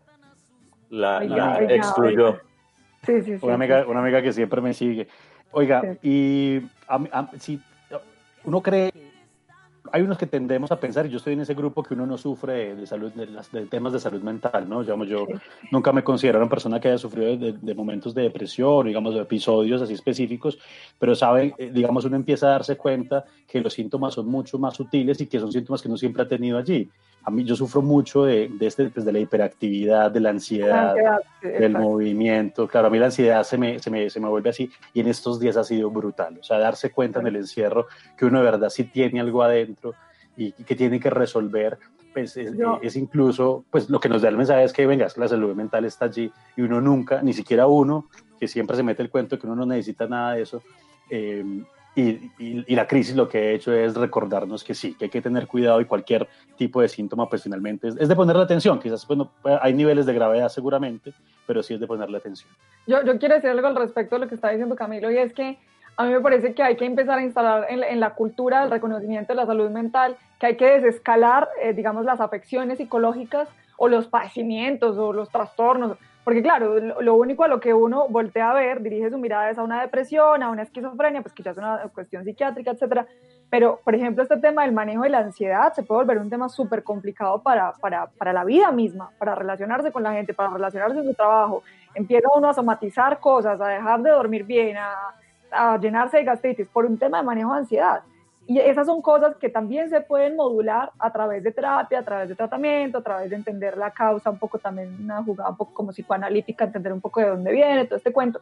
Speaker 4: la, excluyó.
Speaker 2: Sí, sí, sí, una, amiga, una amiga que siempre me sigue. Oiga, y si uno cree, hay unos que tendemos a pensar, yo estoy en ese grupo que uno no sufre de, salud, de, temas de salud mental, ¿no? Digamos, yo nunca me considero una persona que haya sufrido de, momentos de depresión, digamos, de episodios así específicos, pero sabe, eh, digamos, uno empieza a darse cuenta que los síntomas son mucho más sutiles y que son síntomas que uno siempre ha tenido allí a mí yo sufro mucho de, de este, pues, de la hiperactividad, de la ansiedad, del movimiento. Claro, a mí la ansiedad se me, se, me, se me vuelve así y en estos días ha sido brutal. O sea, darse cuenta en el encierro que uno de verdad sí tiene algo adentro y, que tiene que resolver, pues es, es, incluso, pues lo que nos da el mensaje es que, venga, la salud mental está allí y uno nunca, ni siquiera uno, que siempre se mete el cuento que uno no necesita nada de eso, eh, y, y, la crisis lo que ha hecho es recordarnos que sí, que hay que tener cuidado y cualquier tipo de síntoma, pues finalmente es, de ponerle atención. Quizás pues, hay niveles de gravedad seguramente, pero sí es de ponerle atención.
Speaker 3: Yo, yo quiero decir algo al respecto de lo que está diciendo Camilo y es que a mí me parece que hay que empezar a instalar en, en la cultura del reconocimiento de la salud mental, que hay que desescalar, eh, digamos, las afecciones psicológicas o los padecimientos o los trastornos porque claro, lo, único a lo que uno voltea a ver, dirige su mirada es a una depresión, a una esquizofrenia, pues es una cuestión psiquiátrica, etcétera. Pero, por ejemplo, este tema del manejo de la ansiedad se puede volver un tema súper complicado para, para, para, la vida misma, para relacionarse con la gente, para relacionarse en su trabajo. Empieza uno a somatizar cosas, a dejar de dormir bien, a, a llenarse de gastritis por un tema de manejo de ansiedad. Y esas son cosas que también se pueden modular a través de terapia, a través de tratamiento, a través de entender la causa, un poco también una jugada un poco como psicoanalítica, entender un poco de dónde viene todo este cuento.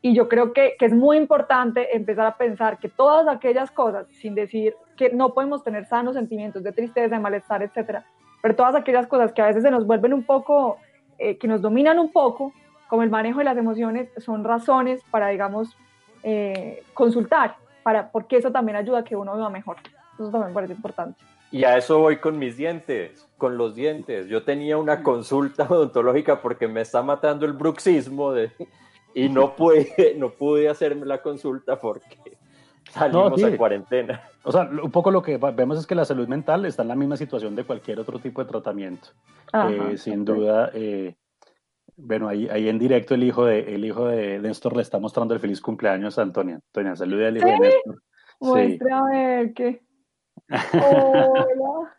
Speaker 3: Y yo creo que, que, es muy importante empezar a pensar que todas aquellas cosas, sin decir que no podemos tener sanos sentimientos de tristeza, de malestar, etcétera, pero todas aquellas cosas que a veces se nos vuelven un poco, eh, que nos dominan un poco, como el manejo de las emociones, son razones para, digamos, eh, consultar para, porque eso también ayuda a que uno viva mejor. Eso también me parece importante.
Speaker 4: Y a eso voy con mis dientes, con los dientes. Yo tenía una consulta [laughs] odontológica porque me está matando el bruxismo de, y no pude, [laughs] no pude hacerme la consulta porque salimos no, cuarentena.
Speaker 2: O sea, un poco lo que vemos es que la salud mental está en la misma situación de cualquier otro tipo de tratamiento. Eh, sin duda, eh, bueno, ahí, ahí en directo el hijo de el hijo de Néstor le está mostrando el feliz cumpleaños a Antonia. Antonia, salude al hijo de Néstor.
Speaker 3: Muestra a ver qué. [laughs] Hola.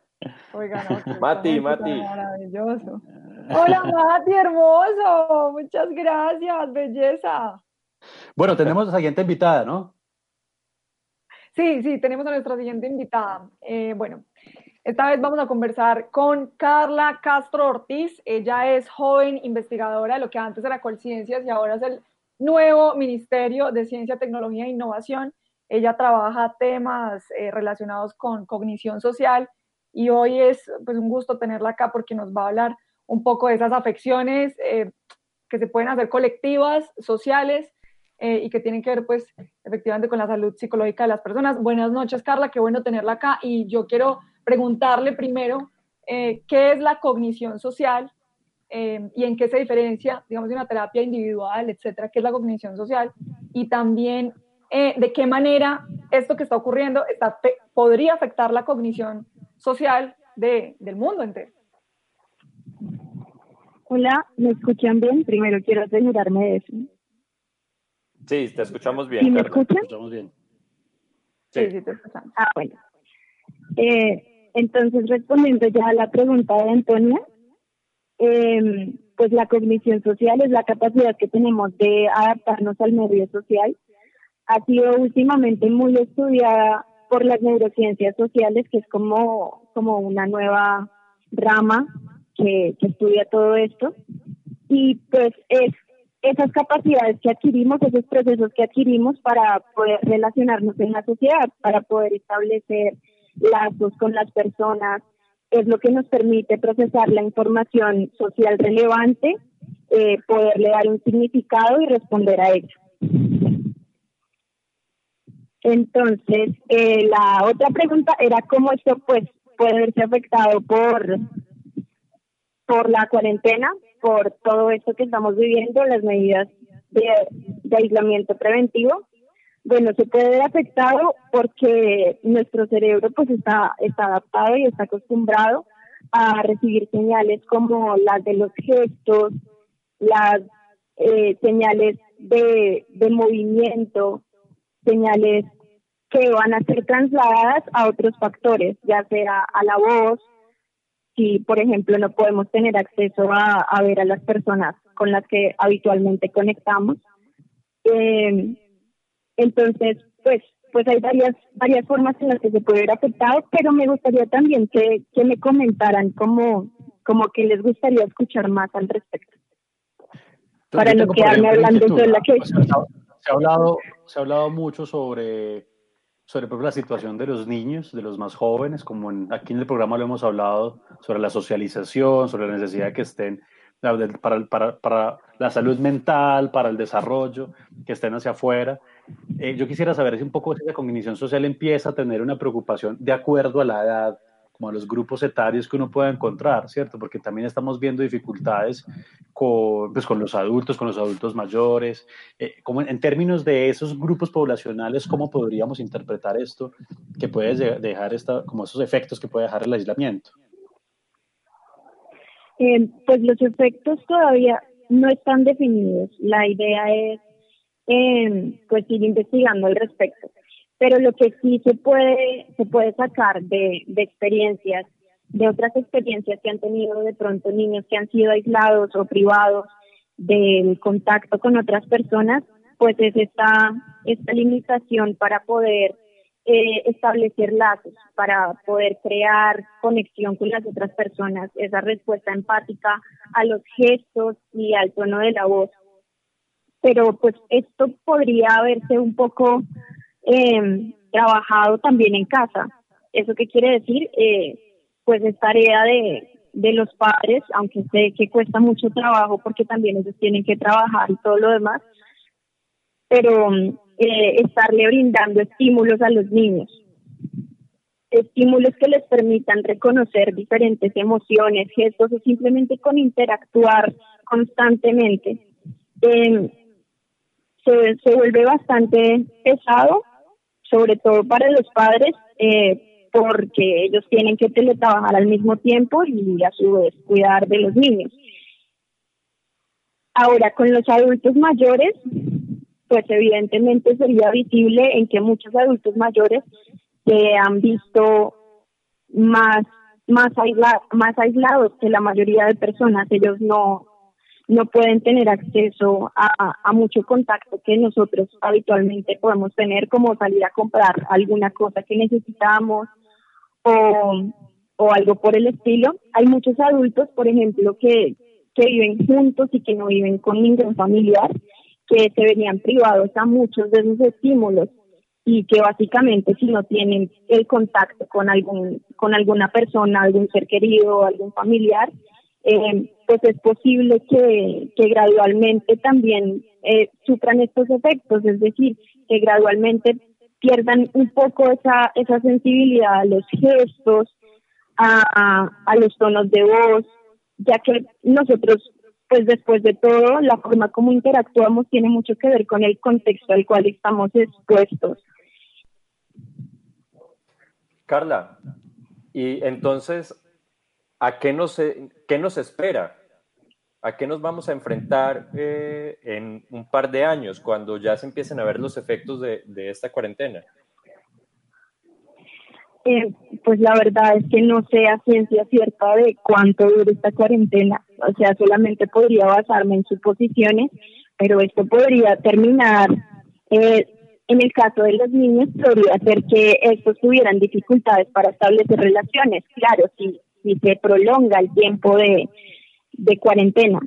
Speaker 4: Oiga, no, Mati, Mati.
Speaker 3: Maravilloso. Hola, Mati, hermoso. Muchas gracias, belleza.
Speaker 2: Bueno, tenemos a la siguiente invitada, ¿no?
Speaker 3: Sí, sí, tenemos a nuestra siguiente invitada. Eh, bueno, Esta vez vamos a conversar con Carla Castro Ortiz. Ella es joven investigadora de lo que antes era Colciencias y ahora es el nuevo Ministerio de Ciencia, Tecnología e Innovación. Ella trabaja temas eh, relacionados con cognición social y hoy es pues, un gusto tenerla acá porque nos va a hablar un poco de esas afecciones eh, que se pueden hacer colectivas, sociales eh, y que tienen que ver pues efectivamente con la salud psicológica de las personas. Buenas noches Carla, qué bueno tenerla acá y yo quiero preguntarle primero qué es la cognición social y en qué se diferencia, digamos, de una terapia individual, etcétera, qué es la cognición social y también eh, de qué manera esto que está ocurriendo está, podría afectar la cognición social de, del mundo entero.
Speaker 9: Hola, ¿me escuchan bien? Primero quiero asegurarme de eso.
Speaker 4: Sí, te escuchamos bien.
Speaker 9: ¿Sí me escuchan?
Speaker 2: escuchamos bien.
Speaker 3: Sí, sí, te escuchamos.
Speaker 9: Ah, bueno. Eh, entonces, respondiendo ya a la pregunta de Antonia, eh, pues la cognición social es la capacidad que tenemos de adaptarnos al medio social ha sido últimamente muy estudiada por las neurociencias sociales, que es como, como una nueva rama que, estudia todo esto. Y pues es esas capacidades que adquirimos, esos procesos que adquirimos para poder relacionarnos en la sociedad, para poder establecer lazos con las personas, es lo que nos permite procesar la información social relevante, eh, poderle dar un significado y responder a ella. Entonces, eh, la otra pregunta era cómo esto pues puede verse afectado por, por la cuarentena, por todo esto que estamos viviendo, las medidas de, aislamiento preventivo. Bueno, se puede ver afectado porque nuestro cerebro pues está, está adaptado y está acostumbrado a recibir señales como las de los gestos, las eh, señales de, de movimiento, señales que van a ser trasladadas a otros factores, ya sea a la voz, si por ejemplo no podemos tener acceso a, ver a las personas con las que habitualmente conectamos. Eh, entonces, pues, pues hay varias, varias formas en las que se puede ver afectado, pero me gustaría también que, que me comentaran cómo, como que les gustaría escuchar más al respecto. para no quedarme hablando de la que...
Speaker 2: Se ha hablado, se ha hablado mucho sobre, sobre la situación de los niños, de los más jóvenes, como aquí en el programa lo hemos hablado, sobre la socialización, sobre la necesidad de que estén para, para, para la salud mental, para el desarrollo, que estén hacia afuera. Eh, yo quisiera saber si un poco esa cognición social empieza a tener una preocupación de acuerdo a la edad, como a los grupos etarios que uno pueda encontrar, ¿cierto? Porque también estamos viendo dificultades con, pues, con los adultos, con los adultos mayores. Eh, como en, términos de esos grupos poblacionales, ¿cómo podríamos interpretar esto que puede dejar esta, como esos efectos que puede dejar el aislamiento?
Speaker 9: Eh, pues los efectos todavía no están definidos. La idea es eh, pues ir investigando al respecto pero lo que sí se puede, se puede sacar de, de experiencias, de otras experiencias que han tenido de pronto niños que han sido aislados o privados del contacto con otras personas, pues es esta, esta limitación para poder eh, establecer lazos, para poder crear conexión con las otras personas, esa respuesta empática a los gestos y al tono de la voz. Pero pues esto podría verse un poco eh, trabajado también en casa. ¿Eso qué quiere decir? Eh, pues es tarea de, de los padres, aunque sé que cuesta mucho trabajo porque también ellos tienen que trabajar y todo lo demás, pero eh, estarle brindando estímulos a los niños, estímulos que les permitan reconocer diferentes emociones, gestos o simplemente con interactuar constantemente. Eh, se, se vuelve bastante pesado sobre todo para los padres, eh, porque ellos tienen que teletrabajar al mismo tiempo y a su vez cuidar de los niños. Ahora, con los adultos mayores, pues evidentemente sería visible en que muchos adultos mayores se han visto más más, más aislados que la mayoría de personas. Ellos no, no pueden tener acceso a, mucho contacto que nosotros habitualmente podemos tener, como salir a comprar alguna cosa que necesitamos o, o algo por el estilo. Hay muchos adultos, por ejemplo, que, que viven juntos y que no viven con ningún familiar, que se venían privados a muchos de esos estímulos y que básicamente si no tienen el contacto con algún con alguna persona, algún ser querido, algún familiar, eh, pues es posible que, que gradualmente también eh, sufran estos efectos, es decir, que gradualmente pierdan un poco esa, esa sensibilidad a los gestos, a, a los tonos de voz, ya que nosotros, pues después de todo, la forma como interactuamos tiene mucho que ver con el contexto al cual estamos expuestos.
Speaker 4: Carla, y entonces, ¿a qué nos, qué nos espera? ¿A qué nos vamos a enfrentar eh, en un par de años cuando ya se empiecen a ver los efectos de, esta cuarentena?
Speaker 9: Eh, pues la verdad es que no sé a ciencia cierta de cuánto dure esta cuarentena. O sea, solamente podría basarme en suposiciones, pero esto podría terminar eh, en el caso de los niños, podría ser que estos tuvieran dificultades para establecer relaciones. Claro, si, si se prolonga el tiempo de, de cuarentena,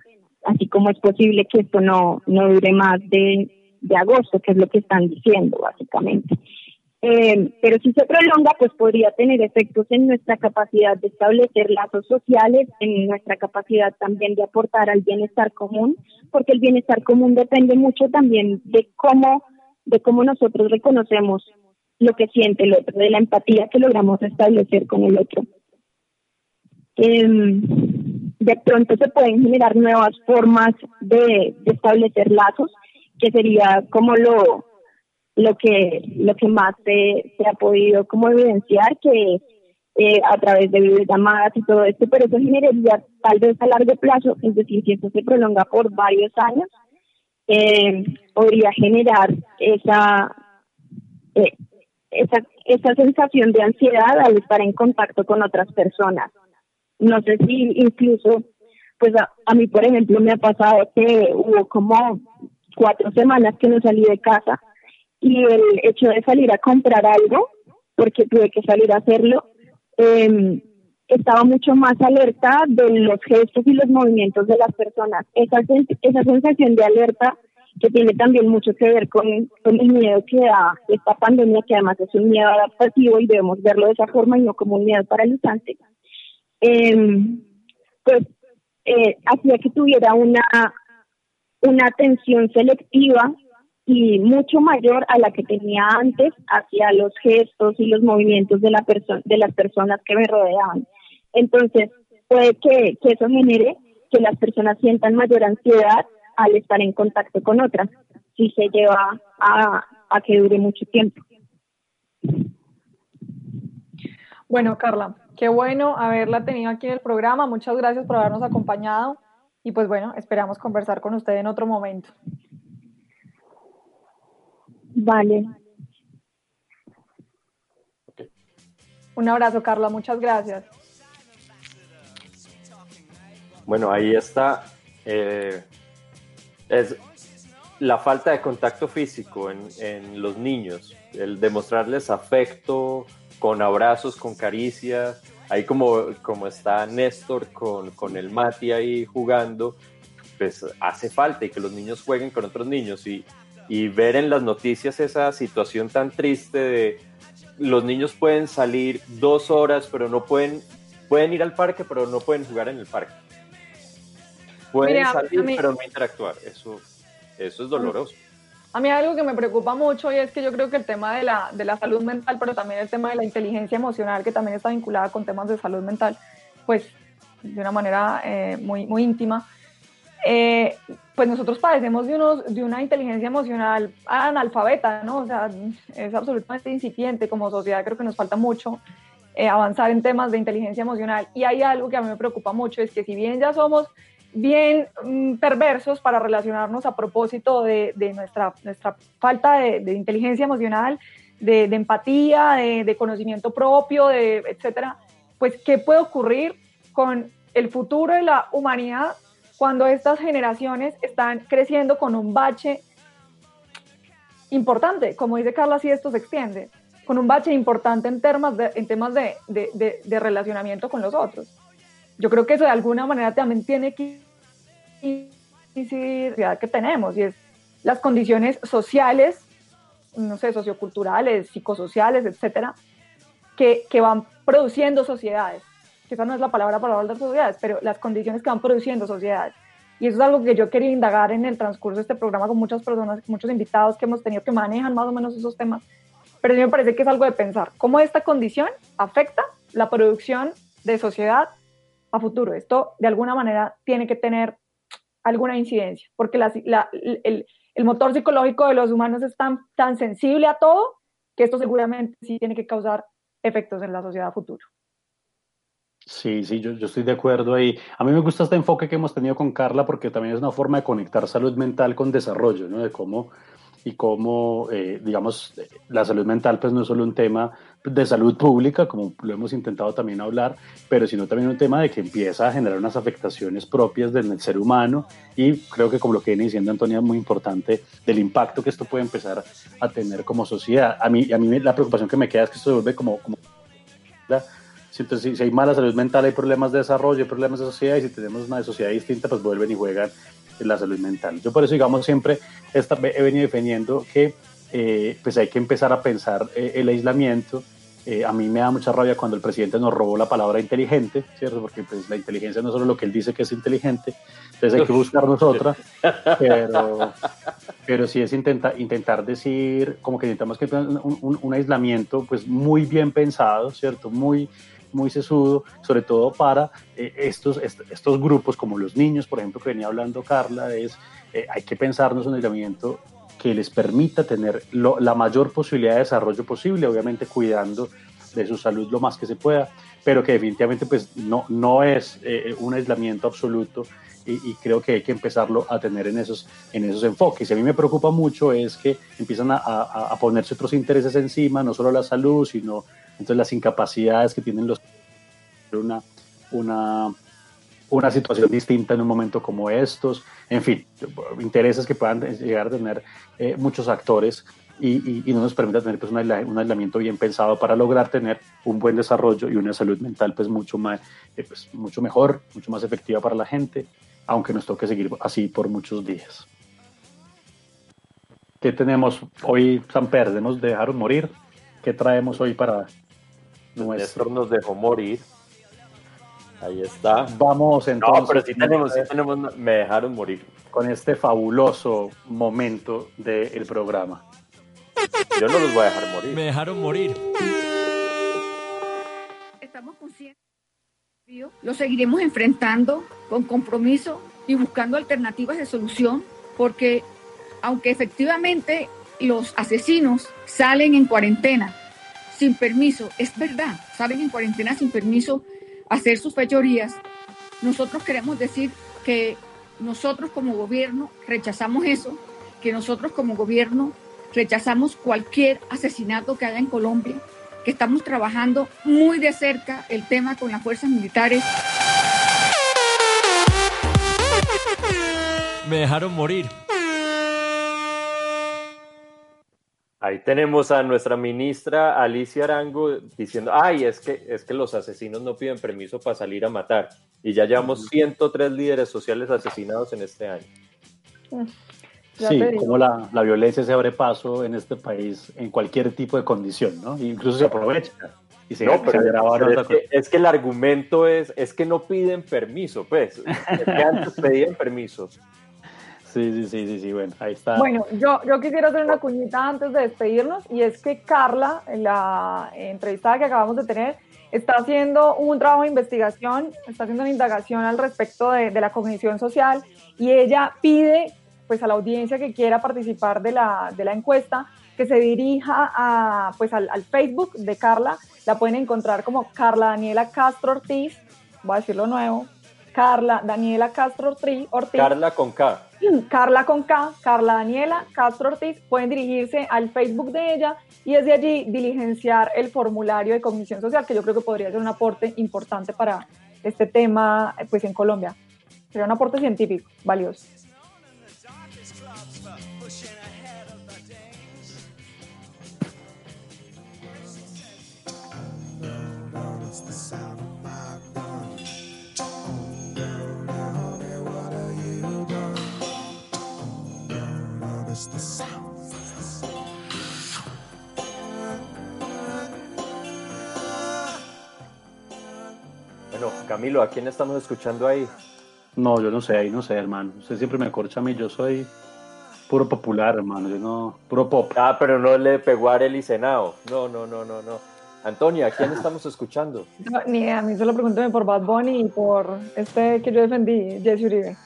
Speaker 9: así como es posible que esto no, no dure más de, de agosto, que es lo que están diciendo, básicamente. Eh, pero si se prolonga, pues podría tener efectos en nuestra capacidad de establecer lazos sociales, en nuestra capacidad también de aportar al bienestar común, porque el bienestar común depende mucho también de cómo de cómo nosotros reconocemos lo que siente el otro, de la empatía que logramos establecer con el otro. Em, de pronto se pueden generar nuevas formas de, establecer lazos, que sería como lo, lo que lo que más se, ha podido como evidenciar que eh, a través de videollamadas y todo esto, pero eso generaría tal vez a largo plazo, es decir, si esto se prolonga por varios años, eh, podría generar esa, eh, esa, esa sensación de ansiedad al estar en contacto con otras personas. No sé si incluso, pues a, a mí, por ejemplo, me ha pasado que hubo como cuatro semanas que no salí de casa y el hecho de salir a comprar algo, porque tuve que salir a hacerlo, eh, estaba mucho más alerta de los gestos y los movimientos de las personas. Esa, esa sensación de alerta que tiene también mucho que ver con, el miedo que da esta pandemia, que además es un miedo adaptativo y debemos verlo de esa forma y no como un miedo paralizante, em, pues eh, hacía que tuviera una, una atención selectiva y mucho mayor a la que tenía antes hacia los gestos y los movimientos de, la de las personas que me rodeaban. Entonces, puede que, eso genere que las personas sientan mayor ansiedad al estar en contacto con otras, si se lleva a, a que dure mucho tiempo.
Speaker 3: Bueno, Carla, qué bueno haberla tenido aquí en el programa. Muchas gracias por habernos acompañado y pues bueno, esperamos conversar con usted en otro momento.
Speaker 9: Vale.
Speaker 3: Un abrazo, Carla. Muchas gracias.
Speaker 4: Bueno, ahí está. Eh, es la falta de contacto físico en, los niños, el demostrarles afecto con abrazos, con caricias. Ahí como, como está Néstor con, con el Mati ahí jugando, pues hace falta y que los niños jueguen con otros niños y, y ver en las noticias esa situación tan triste de los niños pueden salir dos horas, pero no pueden, pueden ir al parque, pero no pueden jugar en el parque. Pueden salir, pero no interactuar. Eso, eso es doloroso.
Speaker 3: A mí algo que me preocupa mucho y es que yo creo que el tema de la, de la salud mental, pero también el tema de la inteligencia emocional, que también está vinculada con temas de salud mental, pues de una manera eh, muy, muy íntima, eh, pues nosotros padecemos de, unos, de una inteligencia emocional analfabeta, ¿no? O sea, es absolutamente incipiente como sociedad, creo que nos falta mucho eh, avanzar en temas de inteligencia emocional. Y hay algo que a mí me preocupa mucho, es que si bien ya somos bien mm, perversos para relacionarnos a propósito de, nuestra, nuestra falta de, inteligencia emocional, de, empatía, de, conocimiento propio, de, etcétera, pues ¿qué puede ocurrir con el futuro de la humanidad cuando estas generaciones están creciendo con un bache importante? Como dice Carla, si esto se extiende. con un bache importante en temas, de, en temas de, de, de, relacionamiento con los otros. Yo creo que eso de alguna manera también tiene que que tenemos y es las condiciones sociales, no sé, socioculturales, psicosociales, etcétera, que, que van produciendo sociedades. Esa no es la palabra para hablar de sociedades, pero las condiciones que van produciendo sociedades. Y eso es algo que yo quería indagar en el transcurso de este programa con muchas personas, muchos invitados que hemos tenido que manejan más o menos esos temas. Pero a mí me parece que es algo de pensar, cómo esta condición afecta la producción de sociedad a futuro. Esto de alguna manera tiene que tener alguna incidencia, porque el, el, motor psicológico de los humanos es tan, tan sensible a todo que esto seguramente sí tiene que causar efectos en la sociedad a futuro.
Speaker 2: Sí, sí, yo, yo, estoy de acuerdo ahí. A mí me gusta este enfoque que hemos tenido con Carla porque también es una forma de conectar salud mental con desarrollo, ¿no? De cómo y cómo, eh, digamos, la salud mental pues no es solo un tema de salud pública, como lo hemos intentado también hablar, pero sino también un tema de que empieza a generar unas afectaciones propias del ser humano y creo que como lo que viene diciendo Antonia, es muy importante del impacto que esto puede empezar a tener como sociedad. A mí, a mí la preocupación que me queda es que esto se vuelve como... como si, si hay mala salud mental, hay problemas de desarrollo, hay problemas de sociedad, y si tenemos una sociedad distinta, pues vuelven y juegan la salud mental. Yo por eso, digamos, siempre esta, he venido defendiendo que eh, pues hay que empezar a pensar eh, el aislamiento. Eh, a mí me da mucha rabia cuando el presidente nos robó la palabra inteligente, ¿cierto? Porque pues, la inteligencia no es solo lo que él dice que es inteligente, entonces hay que buscarnos otra, [laughs] pero, pero sí es intentar intentar decir, como que necesitamos que un, un, un aislamiento pues muy bien pensado, ¿cierto? Muy, muy sesudo, sobre todo para eh, estos, estos grupos como los niños, por ejemplo, que venía hablando Carla, es eh, hay que pensarnos en un aislamiento que les permita tener la mayor posibilidad de desarrollo posible, obviamente cuidando de su salud lo más que se pueda, pero que definitivamente pues no, no es eh, un aislamiento absoluto y, creo que hay que empezarlo a tener en esos, en esos enfoques. Y a mí me preocupa mucho es que empiezan a ponerse otros intereses encima, no solo la salud, sino entonces las incapacidades que tienen los una, una, una situación distinta en un momento como estos, en fin, intereses que puedan llegar a tener eh, muchos actores y, y, no nos permita tener pues, un, aislamiento bien pensado para lograr tener un buen desarrollo y una salud mental pues mucho, más, eh, pues, mucho mejor, mucho más efectiva para la gente, aunque nos toque seguir así por muchos días. ¿Qué tenemos hoy, San Perdemos de dejaron morir? ¿Qué traemos hoy para
Speaker 4: Néstor nos dejó morir. Ahí está.
Speaker 2: Vamos entonces. No,
Speaker 4: pero sí tenemos, sí tenemos, me dejaron morir.
Speaker 2: Con este fabuloso momento del programa.
Speaker 4: Yo no los voy a dejar morir.
Speaker 10: Me dejaron morir.
Speaker 11: Estamos conscientes. Lo seguiremos enfrentando con compromiso y buscando alternativas de solución, porque aunque efectivamente los asesinos salen en cuarentena sin permiso, es verdad, salen en cuarentena sin permiso hacer sus fechorías, nosotros queremos decir que nosotros como gobierno rechazamos eso, que nosotros como gobierno rechazamos cualquier asesinato que haya en Colombia, que estamos trabajando muy de cerca el tema con las fuerzas militares.
Speaker 10: Me dejaron morir.
Speaker 4: Ahí tenemos a nuestra ministra Alicia Arango diciendo, ay, es que, es que los asesinos no piden permiso para salir a matar. Y ya llevamos 103 líderes sociales asesinados en este año.
Speaker 2: sí, como la, la, violencia se abre paso en este país en cualquier tipo de condición, ¿no? Incluso se aprovecha. Y se,
Speaker 4: no, pero, es, que, es, que, el argumento es, es que no piden permiso, pues. Es que antes pedían permiso.
Speaker 2: Sí, sí, sí, sí, bueno, ahí está.
Speaker 3: Bueno, yo, yo quisiera hacer una cuñita antes de despedirnos y es que Carla, en la entrevista que acabamos de tener, está haciendo un trabajo de investigación, está haciendo una indagación al respecto de, de la cognición social y ella pide pues a la audiencia que quiera participar de la, de la encuesta que se dirija a, pues al, al, Facebook de Carla, la pueden encontrar como Carla Daniela Castro Ortiz, voy a decirlo nuevo, Carla Daniela Castro Ortiz.
Speaker 4: Carla con K.
Speaker 3: Carla con K, Carla Daniela, Castro Ortiz, pueden dirigirse al Facebook de ella y desde allí diligenciar el formulario de cognición social, que yo creo que podría ser un aporte importante para este tema pues en Colombia. Sería un aporte científico valioso.
Speaker 4: Camilo, ¿a quién estamos escuchando ahí?
Speaker 2: No, yo no sé, ahí no sé, hermano. Usted siempre me corcha a mí, yo soy puro popular, hermano, yo no, puro pop.
Speaker 4: Ah, pero no le pegó a Arely Senao. No, no, no, no, no. Antonia, ¿a quién estamos escuchando? [laughs]
Speaker 3: No, ni idea, a mí solo pregúnteme por Bad Bunny y por este que yo defendí, Jesse Uribe.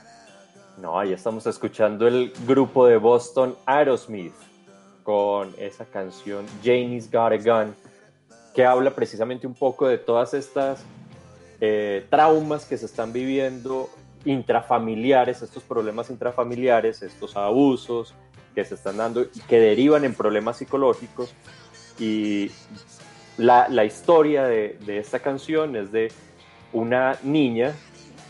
Speaker 4: No, ahí estamos escuchando el grupo de Boston Aerosmith con esa canción Janie's Got a Gun, que habla precisamente un poco de todas estas eh, traumas que se están viviendo intrafamiliares, estos problemas intrafamiliares, estos abusos que se están dando y que derivan en problemas psicológicos. Y la, la historia de, esta canción es de una niña,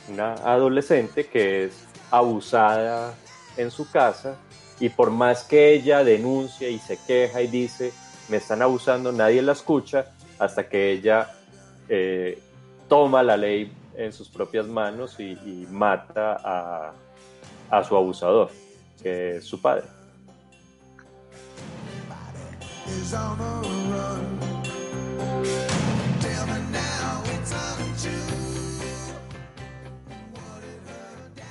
Speaker 4: una adolescente que es abusada en su casa y por más que ella denuncia y se queja y dice, me están abusando, nadie la escucha hasta que ella eh, toma la ley en sus propias manos y, mata a, a, su abusador, que es su padre.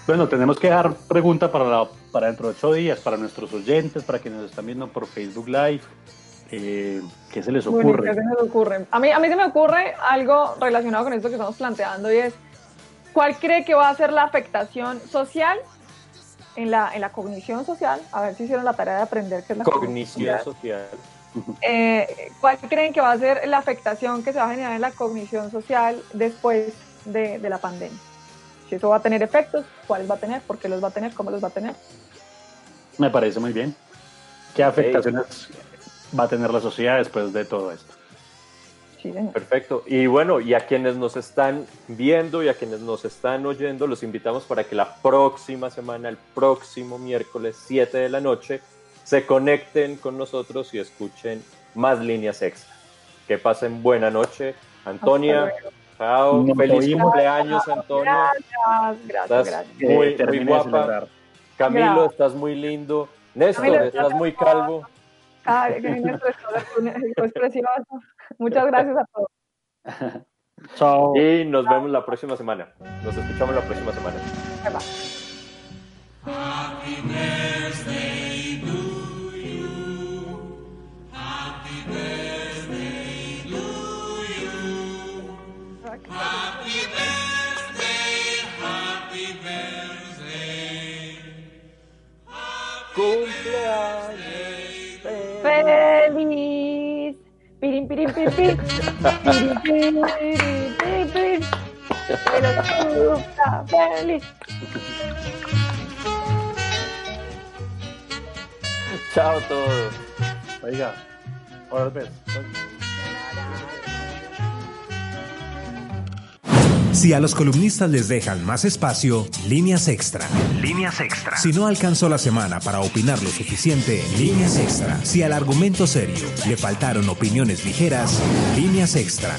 Speaker 2: Bueno, tenemos que dar pregunta para, la, para dentro de ocho días, para nuestros oyentes, para quienes nos están viendo por Facebook Live. Eh, ¿Qué se les ocurre?
Speaker 3: Bueno, ¿qué se les ocurre? A mí, a mí se me ocurre algo relacionado con esto que estamos planteando y es, ¿cuál cree que va a ser la afectación social en la, en la cognición social? A ver si hicieron la tarea de aprender qué es la
Speaker 4: cognición, social.
Speaker 3: Eh, ¿Cuál creen que va a ser la afectación que se va a generar en la cognición social después de, de la pandemia? Si eso va a tener efectos, cuáles va a tener, por qué los va a tener, cómo los va a tener.
Speaker 2: Me parece muy bien. ¿Qué afectaciones va a tener la sociedad después de todo esto?
Speaker 3: Sí,
Speaker 4: Perfecto. Y bueno, y a quienes nos están viendo y a quienes nos están oyendo, los invitamos para que la próxima semana, el próximo miércoles 7 de la noche, se conecten con nosotros y escuchen más líneas extra. Que pasen buena noche. Antonia, chao. Feliz cumpleaños, Antonio.
Speaker 3: Gracias, gracias,
Speaker 4: estás
Speaker 3: gracias.
Speaker 4: Muy, muy guapa. Camilo,
Speaker 3: Gracias.
Speaker 4: estás muy lindo. Néstor,
Speaker 3: Camilo,
Speaker 4: estás muy calvo.
Speaker 3: Es, precioso. Muchas gracias a todos. [laughs]
Speaker 2: Chao.
Speaker 4: Y nos vemos la próxima semana. Nos escuchamos la próxima semana.
Speaker 3: Bye, bye. Pirin, pirin, pirin, pirin. Pirin, pirin, pirin, pirin. Pero estás feliz.
Speaker 4: Chao a todos.
Speaker 2: Oiga, ahora ves.
Speaker 1: Si a los columnistas les dejan más espacio, líneas extra. Líneas extra. Si no alcanzó la semana para opinar lo suficiente, líneas extra. Si al argumento serio le faltaron opiniones ligeras, líneas extra.